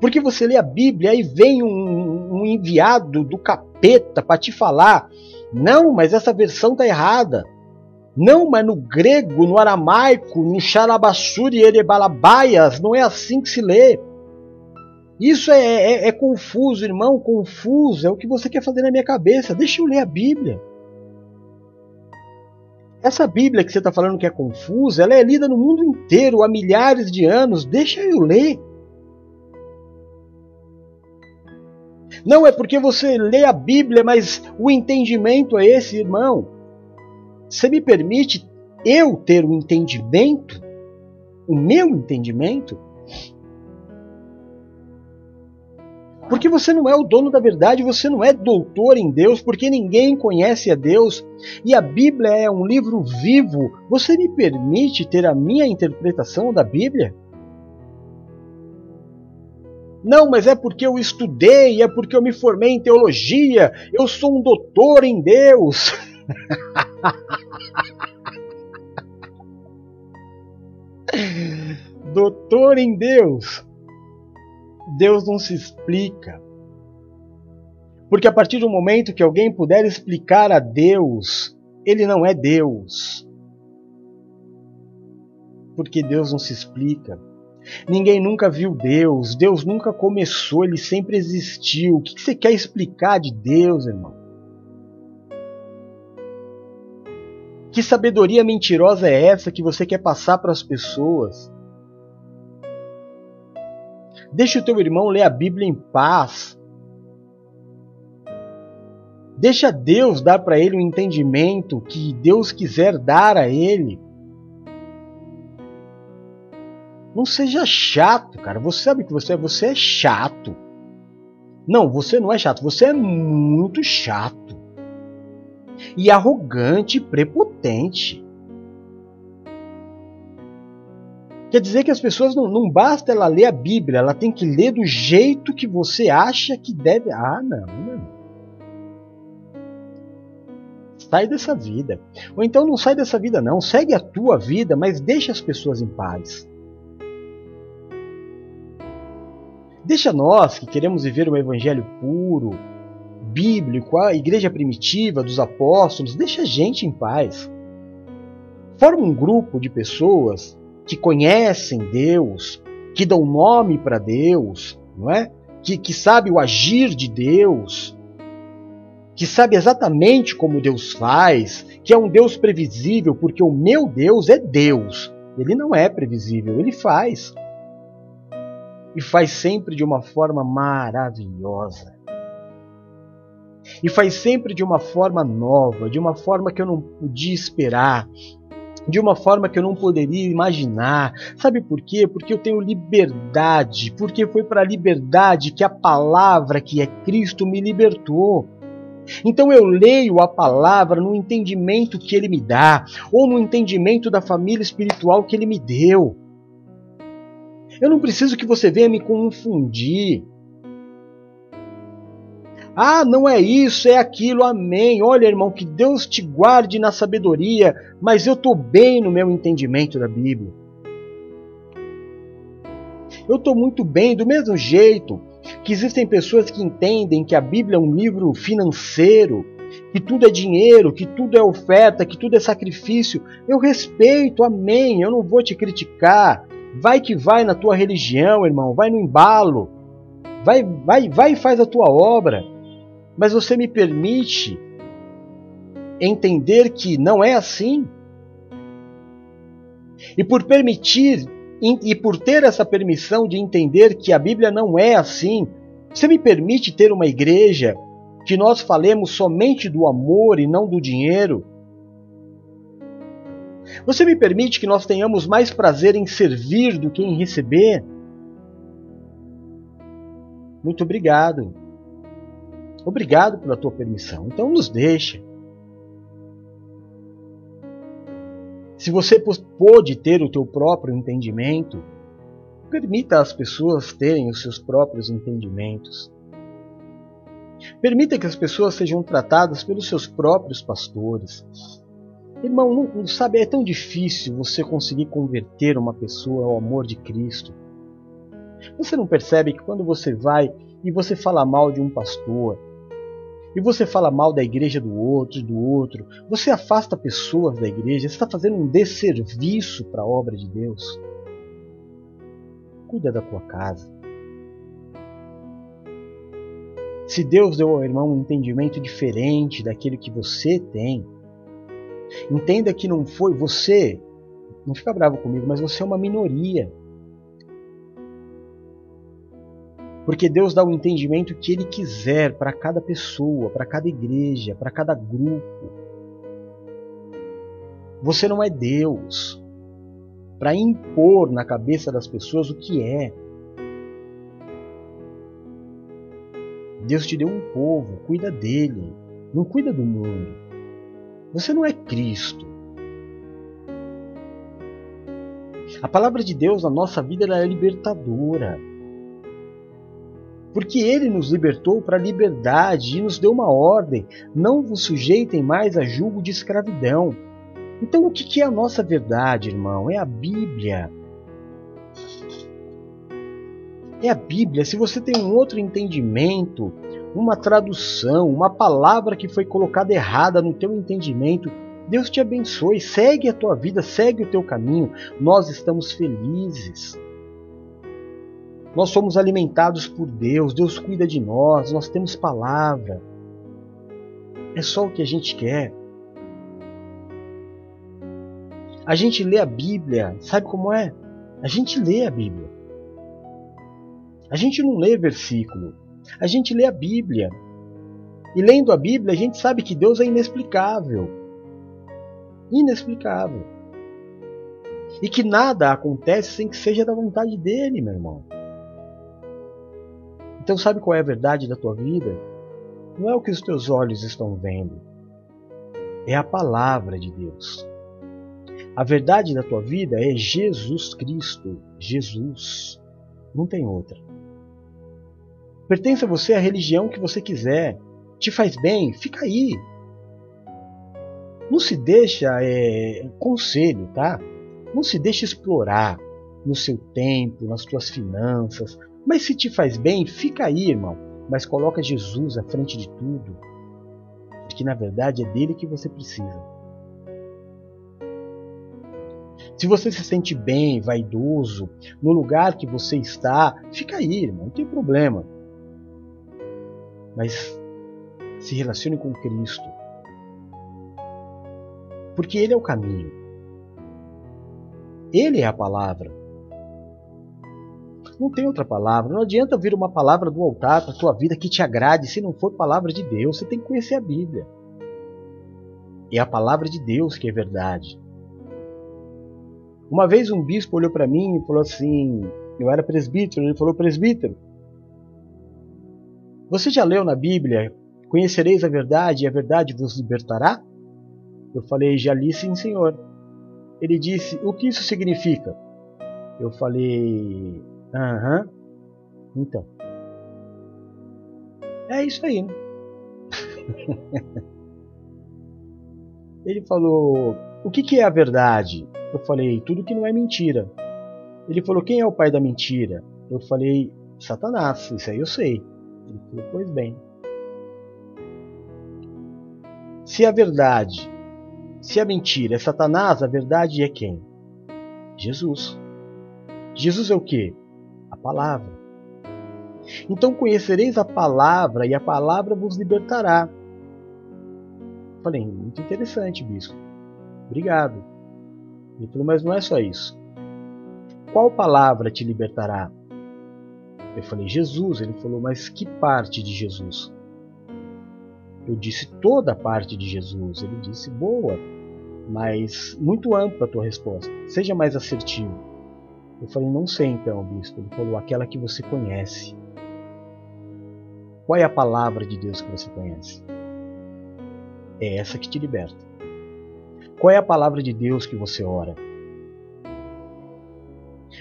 Porque você lê a Bíblia e vem um, um enviado do capeta para te falar: não, mas essa versão está errada. Não, mas no grego, no aramaico, no xarabassuri e erebalabaias, não é assim que se lê. Isso é, é, é, confuso, irmão, confuso. É o que você quer fazer na minha cabeça. Deixa eu ler a Bíblia. Essa Bíblia que você está falando que é confusa, ela é lida no mundo inteiro há milhares de anos. Deixa eu ler. Não é porque você lê a Bíblia, mas o entendimento é esse, irmão. Você me permite eu ter o um entendimento, o meu entendimento? Porque você não é o dono da verdade, você não é doutor em Deus, porque ninguém conhece a Deus. E a Bíblia é um livro vivo. Você me permite ter a minha interpretação da Bíblia? Não, mas é porque eu estudei, é porque eu me formei em teologia, eu sou um doutor em Deus. doutor em Deus. Deus não se explica. Porque a partir do momento que alguém puder explicar a Deus, ele não é Deus. Porque Deus não se explica. Ninguém nunca viu Deus, Deus nunca começou, ele sempre existiu. O que você quer explicar de Deus, irmão? Que sabedoria mentirosa é essa que você quer passar para as pessoas? Deixa o teu irmão ler a Bíblia em paz. Deixa Deus dar para ele o entendimento que Deus quiser dar a ele. Não seja chato, cara. Você sabe que você é, você é chato. Não, você não é chato, você é muito chato. E arrogante e prepotente. Quer dizer que as pessoas não, não basta ela ler a Bíblia, ela tem que ler do jeito que você acha que deve. Ah, não, não. Sai dessa vida. Ou então não sai dessa vida, não. Segue a tua vida, mas deixa as pessoas em paz. Deixa nós que queremos viver um evangelho puro, bíblico, a igreja primitiva dos apóstolos, deixa a gente em paz. Forma um grupo de pessoas que conhecem Deus, que dão nome para Deus, não é? Que, que sabe o agir de Deus, que sabe exatamente como Deus faz, que é um Deus previsível, porque o meu Deus é Deus. Ele não é previsível, ele faz. E faz sempre de uma forma maravilhosa. E faz sempre de uma forma nova, de uma forma que eu não podia esperar, de uma forma que eu não poderia imaginar. Sabe por quê? Porque eu tenho liberdade, porque foi para a liberdade que a palavra que é Cristo me libertou. Então eu leio a palavra no entendimento que ele me dá, ou no entendimento da família espiritual que ele me deu. Eu não preciso que você venha me confundir. Ah, não é isso, é aquilo, amém. Olha, irmão, que Deus te guarde na sabedoria, mas eu estou bem no meu entendimento da Bíblia. Eu estou muito bem, do mesmo jeito que existem pessoas que entendem que a Bíblia é um livro financeiro, que tudo é dinheiro, que tudo é oferta, que tudo é sacrifício. Eu respeito, amém. Eu não vou te criticar. Vai que vai na tua religião, irmão, vai no embalo. Vai, vai, vai e faz a tua obra. Mas você me permite entender que não é assim? E por permitir e por ter essa permissão de entender que a Bíblia não é assim, você me permite ter uma igreja que nós falemos somente do amor e não do dinheiro? Você me permite que nós tenhamos mais prazer em servir do que em receber? Muito obrigado. Obrigado pela tua permissão. Então nos deixa. Se você pôde ter o teu próprio entendimento, permita às pessoas terem os seus próprios entendimentos. Permita que as pessoas sejam tratadas pelos seus próprios pastores. Irmão, não, não sabe, é tão difícil você conseguir converter uma pessoa ao amor de Cristo. Você não percebe que quando você vai e você fala mal de um pastor, e você fala mal da igreja do outro, do outro, você afasta pessoas da igreja, você está fazendo um desserviço para a obra de Deus. Cuida da tua casa. Se Deus deu ao irmão um entendimento diferente daquele que você tem, entenda que não foi você, não fica bravo comigo, mas você é uma minoria. Porque Deus dá o entendimento que Ele quiser para cada pessoa, para cada igreja, para cada grupo. Você não é Deus para impor na cabeça das pessoas o que é. Deus te deu um povo, cuida dele, não cuida do mundo. Você não é Cristo. A palavra de Deus na nossa vida é libertadora porque ele nos libertou para a liberdade e nos deu uma ordem: não vos sujeitem mais a julgo de escravidão. Então, o que é a nossa verdade, irmão? É a Bíblia. É a Bíblia. Se você tem um outro entendimento, uma tradução, uma palavra que foi colocada errada no teu entendimento, Deus te abençoe. Segue a tua vida, segue o teu caminho. Nós estamos felizes. Nós somos alimentados por Deus, Deus cuida de nós, nós temos palavra. É só o que a gente quer. A gente lê a Bíblia, sabe como é? A gente lê a Bíblia. A gente não lê versículo, a gente lê a Bíblia. E lendo a Bíblia, a gente sabe que Deus é inexplicável. Inexplicável. E que nada acontece sem que seja da vontade dele, meu irmão. Então, sabe qual é a verdade da tua vida? Não é o que os teus olhos estão vendo, é a palavra de Deus. A verdade da tua vida é Jesus Cristo, Jesus. Não tem outra. Pertence a você a religião que você quiser. Te faz bem, fica aí. Não se deixa, é, conselho, tá? Não se deixa explorar no seu tempo, nas tuas finanças. Mas se te faz bem, fica aí, irmão. Mas coloca Jesus à frente de tudo. Porque na verdade é dele que você precisa. Se você se sente bem, vaidoso, no lugar que você está, fica aí, irmão, não tem problema. Mas se relacione com Cristo. Porque Ele é o caminho. Ele é a palavra. Não tem outra palavra. Não adianta vir uma palavra do altar para a tua vida que te agrade se não for palavra de Deus. Você tem que conhecer a Bíblia. É a palavra de Deus que é verdade. Uma vez um bispo olhou para mim e falou assim: eu era presbítero, ele falou: presbítero, você já leu na Bíblia: Conhecereis a verdade e a verdade vos libertará? Eu falei: Já li, sim, senhor. Ele disse: O que isso significa? Eu falei: Aham. Então. É isso aí, né? Ele falou: O que, que é a verdade? Eu falei, tudo que não é mentira. Ele falou, quem é o pai da mentira? Eu falei, Satanás, isso aí eu sei. Ele falou, pois bem. Se a verdade, se a mentira é Satanás, a verdade é quem? Jesus. Jesus é o que? Palavra. Então conhecereis a palavra e a palavra vos libertará. Falei, muito interessante, bispo. Obrigado. Ele falou, mas não é só isso. Qual palavra te libertará? Eu falei, Jesus. Ele falou, mas que parte de Jesus? Eu disse toda a parte de Jesus. Ele disse, boa, mas muito ampla a tua resposta. Seja mais assertivo. Eu falei, não sei então, bispo. Ele falou, aquela que você conhece. Qual é a palavra de Deus que você conhece? É essa que te liberta. Qual é a palavra de Deus que você ora?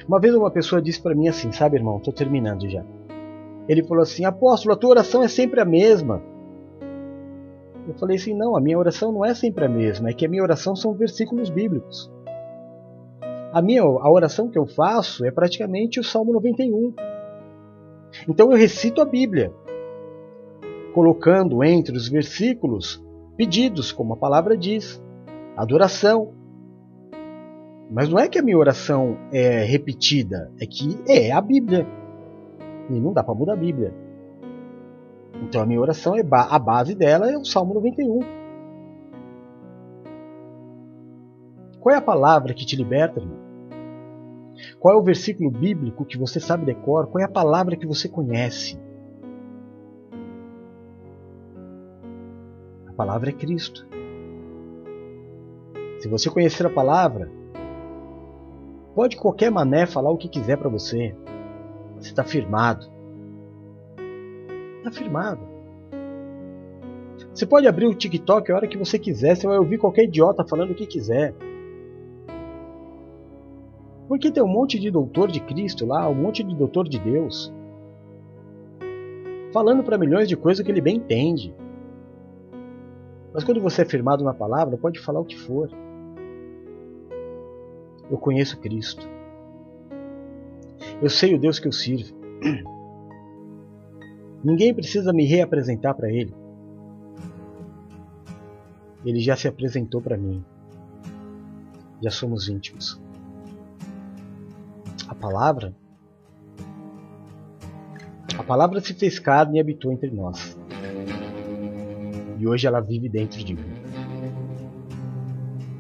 Uma vez uma pessoa disse para mim assim, sabe, irmão, estou terminando já. Ele falou assim: Apóstolo, a tua oração é sempre a mesma. Eu falei assim: Não, a minha oração não é sempre a mesma, é que a minha oração são versículos bíblicos. A minha a oração que eu faço é praticamente o Salmo 91. Então eu recito a Bíblia, colocando entre os versículos pedidos, como a palavra diz adoração. Mas não é que a minha oração é repetida, é que é a Bíblia. E não dá para mudar a Bíblia. Então a minha oração é a base dela é o Salmo 91. Qual é a palavra que te liberta, irmão? Qual é o versículo bíblico que você sabe decor? Qual é a palavra que você conhece? A palavra é Cristo. Se você conhecer a palavra, pode qualquer mané falar o que quiser para você. Você está firmado. Está firmado. Você pode abrir o TikTok a hora que você quiser, você vai ouvir qualquer idiota falando o que quiser. Porque tem um monte de doutor de Cristo lá, um monte de doutor de Deus, falando para milhões de coisas que ele bem entende. Mas quando você é firmado na palavra, pode falar o que for. Eu conheço Cristo. Eu sei o Deus que eu sirvo. Ninguém precisa me reapresentar para Ele. Ele já se apresentou para mim. Já somos íntimos. Palavra? A palavra se fez carne e habitou entre nós. E hoje ela vive dentro de mim.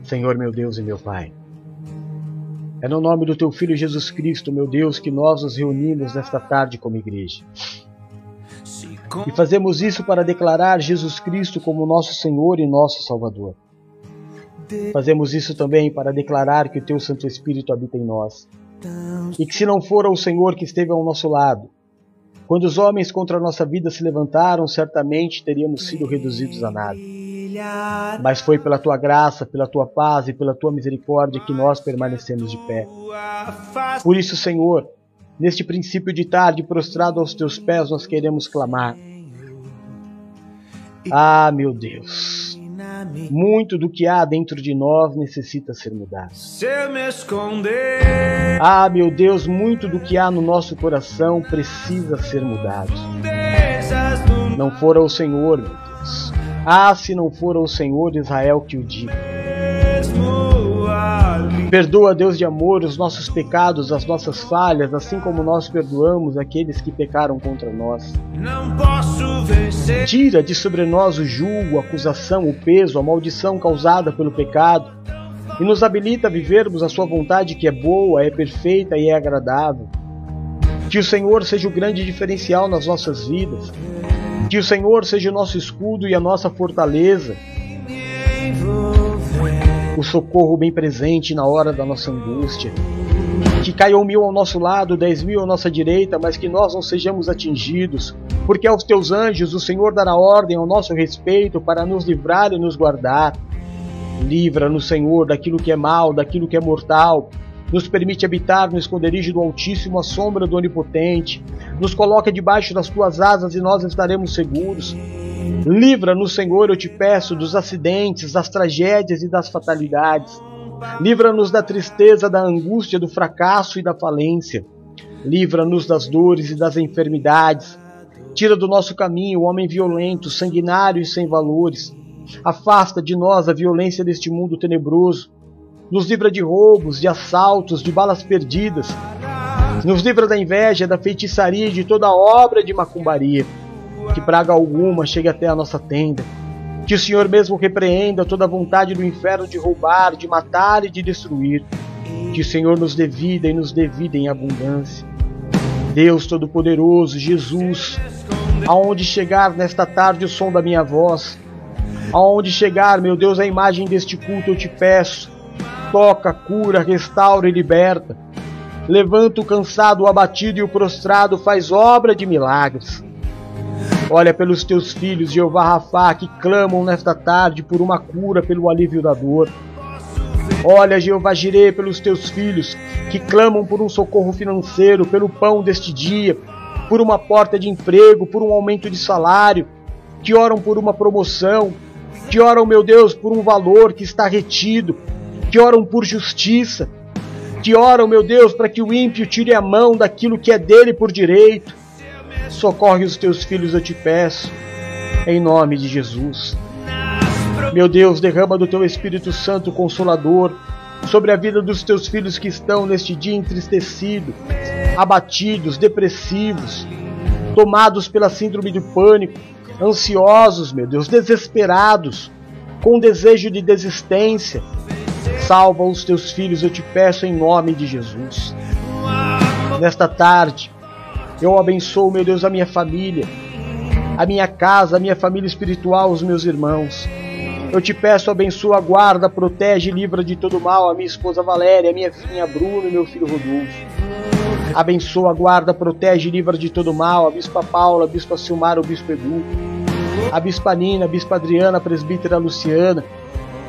Senhor meu Deus e meu Pai, É no nome do teu Filho Jesus Cristo, meu Deus, que nós nos reunimos nesta tarde como igreja. E fazemos isso para declarar Jesus Cristo como nosso Senhor e nosso Salvador. Fazemos isso também para declarar que o teu Santo Espírito habita em nós. E que se não fora o Senhor que esteve ao nosso lado, quando os homens contra a nossa vida se levantaram, certamente teríamos sido reduzidos a nada. Mas foi pela tua graça, pela tua paz e pela tua misericórdia que nós permanecemos de pé. Por isso, Senhor, neste princípio de tarde, prostrado aos teus pés, nós queremos clamar. Ah, meu Deus! Muito do que há dentro de nós necessita ser mudado. Ah, meu Deus, muito do que há no nosso coração precisa ser mudado. Não fora o Senhor, meu Deus. Ah, se não fora o Senhor Israel que o diga. Perdoa, Deus de amor, os nossos pecados, as nossas falhas, assim como nós perdoamos aqueles que pecaram contra nós. Tira de sobre nós o julgo, a acusação, o peso, a maldição causada pelo pecado e nos habilita a vivermos a Sua vontade que é boa, é perfeita e é agradável. Que o Senhor seja o grande diferencial nas nossas vidas. Que o Senhor seja o nosso escudo e a nossa fortaleza o socorro bem presente na hora da nossa angústia. Que caiam mil ao nosso lado, dez mil à nossa direita, mas que nós não sejamos atingidos, porque aos teus anjos o Senhor dará ordem ao nosso respeito para nos livrar e nos guardar. Livra-nos, Senhor, daquilo que é mal, daquilo que é mortal. Nos permite habitar no esconderijo do Altíssimo, à sombra do Onipotente. Nos coloca debaixo das tuas asas e nós estaremos seguros. Livra-nos, Senhor, eu te peço, dos acidentes, das tragédias e das fatalidades. Livra-nos da tristeza, da angústia, do fracasso e da falência. Livra-nos das dores e das enfermidades. Tira do nosso caminho o homem violento, sanguinário e sem valores. Afasta de nós a violência deste mundo tenebroso. Nos livra de roubos, de assaltos, de balas perdidas. Nos livra da inveja, da feitiçaria e de toda obra de macumbaria que praga alguma chegue até a nossa tenda. Que o Senhor mesmo repreenda toda a vontade do inferno de roubar, de matar e de destruir. Que o Senhor nos dê vida e nos dê vida em abundância. Deus Todo-Poderoso, Jesus, aonde chegar nesta tarde o som da minha voz, aonde chegar, meu Deus, a imagem deste culto, eu te peço. Toca, cura, restaura e liberta. Levanta o cansado, o abatido e o prostrado, faz obra de milagres. Olha pelos teus filhos, Jeová Rafá, que clamam nesta tarde por uma cura, pelo alívio da dor. Olha, Jeová Jirê, pelos teus filhos, que clamam por um socorro financeiro, pelo pão deste dia, por uma porta de emprego, por um aumento de salário, que oram por uma promoção, que oram, meu Deus, por um valor que está retido, que oram por justiça, que oram, meu Deus, para que o ímpio tire a mão daquilo que é dele por direito, Socorre os teus filhos, eu te peço, em nome de Jesus. Meu Deus, derrama do teu Espírito Santo Consolador sobre a vida dos teus filhos que estão neste dia entristecidos, abatidos, depressivos, tomados pela síndrome do pânico, ansiosos, meu Deus, desesperados, com desejo de desistência. Salva os teus filhos, eu te peço em nome de Jesus. Nesta tarde, eu abençoo, meu Deus, a minha família, a minha casa, a minha família espiritual, os meus irmãos. Eu te peço, abençoa, guarda, protege, livra de todo mal a minha esposa Valéria, a minha filha Bruna e meu filho Rodolfo. Abençoa, guarda, protege, livra de todo mal a bispa Paula, a bispa Silmar, o bispo Edu, a bispa Nina, a bispa Adriana, a presbítera Luciana.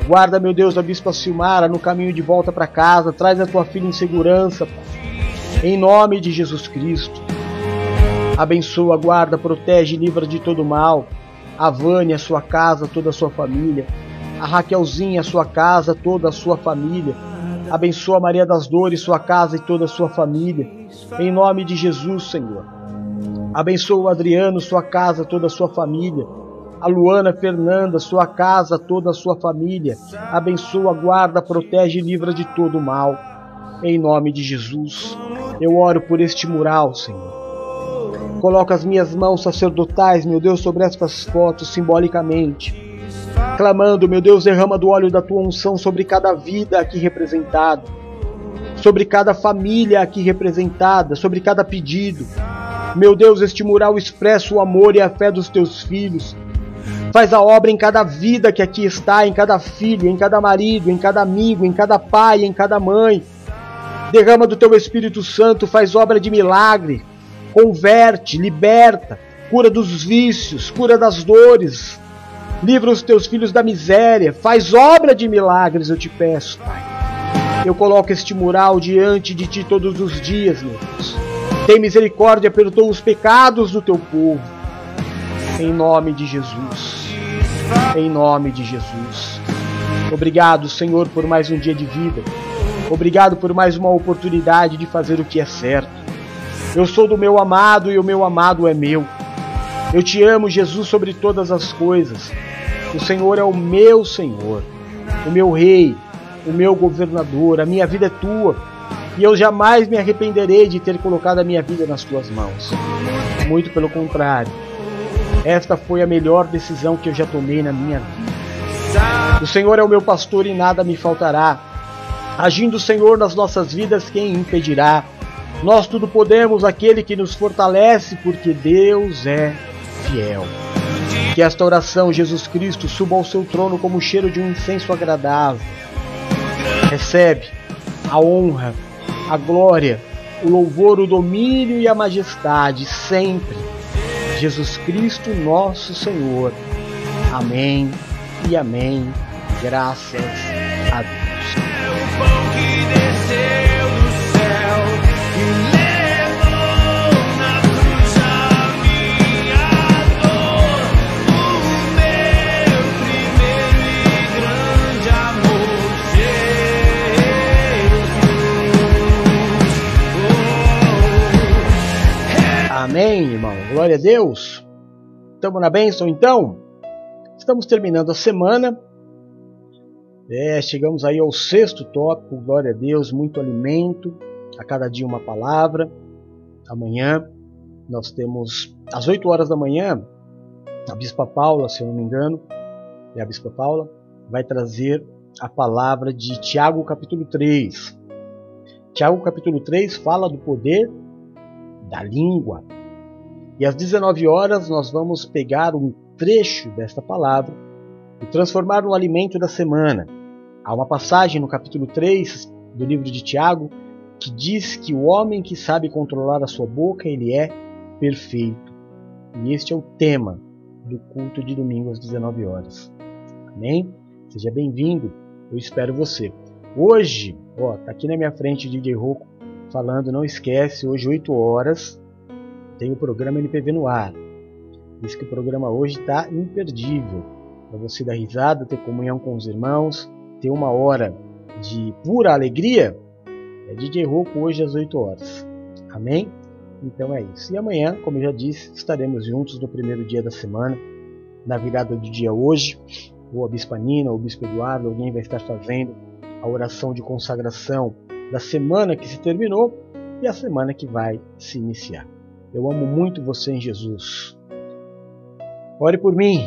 Guarda, meu Deus, a bispa Silmara no caminho de volta para casa, traz a tua filha em segurança, em nome de Jesus Cristo. Abençoa, guarda, protege livra de todo mal. A Vânia, sua casa, toda a sua família. A Raquelzinha, sua casa, toda a sua família. Abençoa Maria das Dores, sua casa e toda a sua família. Em nome de Jesus, Senhor. Abençoa o Adriano, sua casa, toda a sua família. A Luana Fernanda, sua casa, toda a sua família. Abençoa, guarda, protege e livra de todo mal. Em nome de Jesus. Eu oro por este mural, Senhor. Coloca as minhas mãos sacerdotais, meu Deus, sobre estas fotos simbolicamente. Clamando, meu Deus, derrama do óleo da tua unção sobre cada vida aqui representada. sobre cada família aqui representada, sobre cada pedido. Meu Deus, este mural expressa o amor e a fé dos teus filhos. Faz a obra em cada vida que aqui está, em cada filho, em cada marido, em cada amigo, em cada pai, em cada mãe. Derrama do teu Espírito Santo, faz obra de milagre, converte, liberta, cura dos vícios, cura das dores, livra os teus filhos da miséria, faz obra de milagres, eu te peço, Pai. Eu coloco este mural diante de ti todos os dias, meu Deus. Tem misericórdia, perdoa os pecados do teu povo. Em nome de Jesus. Em nome de Jesus. Obrigado, Senhor, por mais um dia de vida. Obrigado por mais uma oportunidade de fazer o que é certo. Eu sou do meu amado e o meu amado é meu. Eu te amo, Jesus, sobre todas as coisas. O Senhor é o meu Senhor, o meu Rei, o meu governador. A minha vida é tua e eu jamais me arrependerei de ter colocado a minha vida nas tuas mãos. Muito pelo contrário, esta foi a melhor decisão que eu já tomei na minha vida. O Senhor é o meu pastor e nada me faltará. Agindo o Senhor nas nossas vidas, quem impedirá? Nós tudo podemos, aquele que nos fortalece, porque Deus é fiel. Que esta oração, Jesus Cristo, suba ao seu trono como o cheiro de um incenso agradável. Recebe a honra, a glória, o louvor, o domínio e a majestade sempre. Jesus Cristo, nosso Senhor. Amém e amém. Graças a Deus. Amém, irmão. Glória a Deus. Estamos na bênção então? Estamos terminando a semana. É, chegamos aí ao sexto tópico. Glória a Deus, muito alimento. A cada dia uma palavra. Amanhã nós temos às 8 horas da manhã, a Bispa Paula, se eu não me engano, é a Bispa Paula, vai trazer a palavra de Tiago capítulo 3. Tiago capítulo 3 fala do poder da língua. E às 19 horas nós vamos pegar um trecho desta palavra e transformar no alimento da semana. Há uma passagem no capítulo 3 do livro de Tiago que diz que o homem que sabe controlar a sua boca, ele é perfeito. E este é o tema do culto de domingo às 19 horas. Amém? Seja bem-vindo. Eu espero você. Hoje, ó, tá aqui na minha frente DJ Rocco falando, não esquece, hoje 8 horas tem o programa NPV no ar. Diz que o programa hoje está imperdível. Para você dar risada, ter comunhão com os irmãos, ter uma hora de pura alegria, é DJ Rouco hoje às 8 horas. Amém? Então é isso. E amanhã, como eu já disse, estaremos juntos no primeiro dia da semana, na virada do dia hoje. Ou a Bispa Nina, ou o Bispo Eduardo, alguém vai estar fazendo a oração de consagração da semana que se terminou e a semana que vai se iniciar. Eu amo muito você em Jesus. Ore por mim,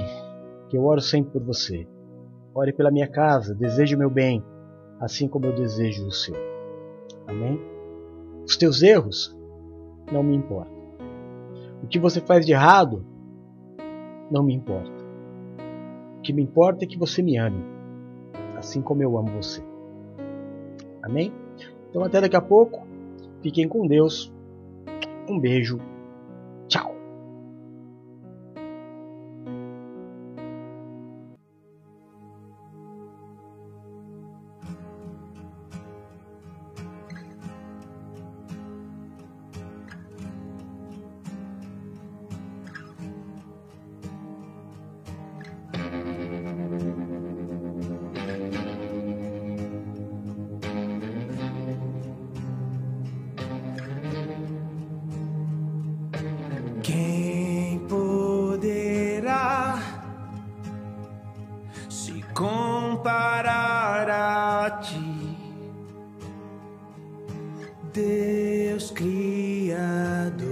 que eu oro sempre por você. Ore pela minha casa, deseje o meu bem, assim como eu desejo o seu. Amém? Os teus erros não me importam. O que você faz de errado não me importa. O que me importa é que você me ame, assim como eu amo você. Amém? Então até daqui a pouco. Fiquem com Deus. Um beijo comparar